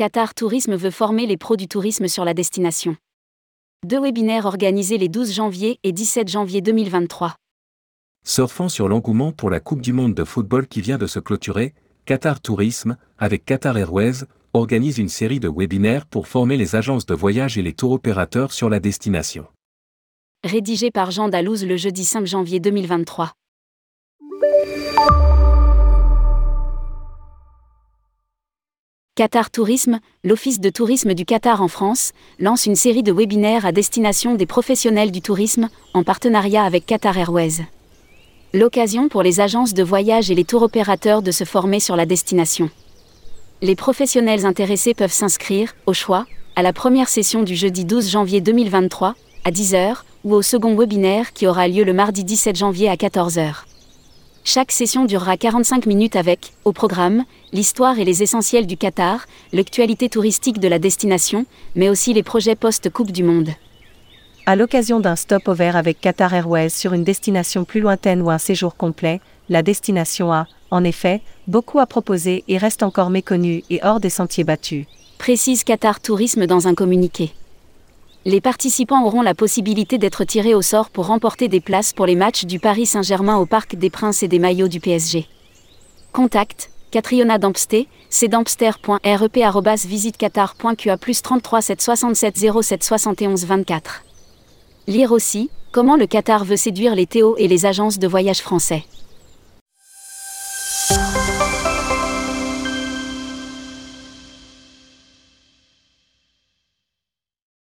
Qatar Tourisme veut former les pros du tourisme sur la destination. Deux webinaires organisés les 12 janvier et 17 janvier 2023. Surfant sur l'engouement pour la Coupe du Monde de football qui vient de se clôturer, Qatar Tourisme, avec Qatar Airways, organise une série de webinaires pour former les agences de voyage et les tours opérateurs sur la destination. Rédigé par Jean Dalouse le jeudi 5 janvier 2023. Qatar Tourisme, l'Office de tourisme du Qatar en France, lance une série de webinaires à destination des professionnels du tourisme, en partenariat avec Qatar Airways. L'occasion pour les agences de voyage et les tours opérateurs de se former sur la destination. Les professionnels intéressés peuvent s'inscrire, au choix, à la première session du jeudi 12 janvier 2023, à 10h, ou au second webinaire qui aura lieu le mardi 17 janvier à 14h. Chaque session durera 45 minutes avec, au programme, l'histoire et les essentiels du Qatar, l'actualité touristique de la destination, mais aussi les projets post-Coupe du Monde. À l'occasion d'un stop-over avec Qatar Airways sur une destination plus lointaine ou un séjour complet, la destination a, en effet, beaucoup à proposer et reste encore méconnue et hors des sentiers battus. Précise Qatar Tourisme dans un communiqué les participants auront la possibilité d'être tirés au sort pour remporter des places pour les matchs du Paris Saint-Germain au Parc des Princes et des Maillots du PSG. Contact Catriona Dampsté, cdampster.rep.visiteqatar.qa plus 33 767 07 71 24. Lire aussi Comment le Qatar veut séduire les Théo et les agences de voyage français.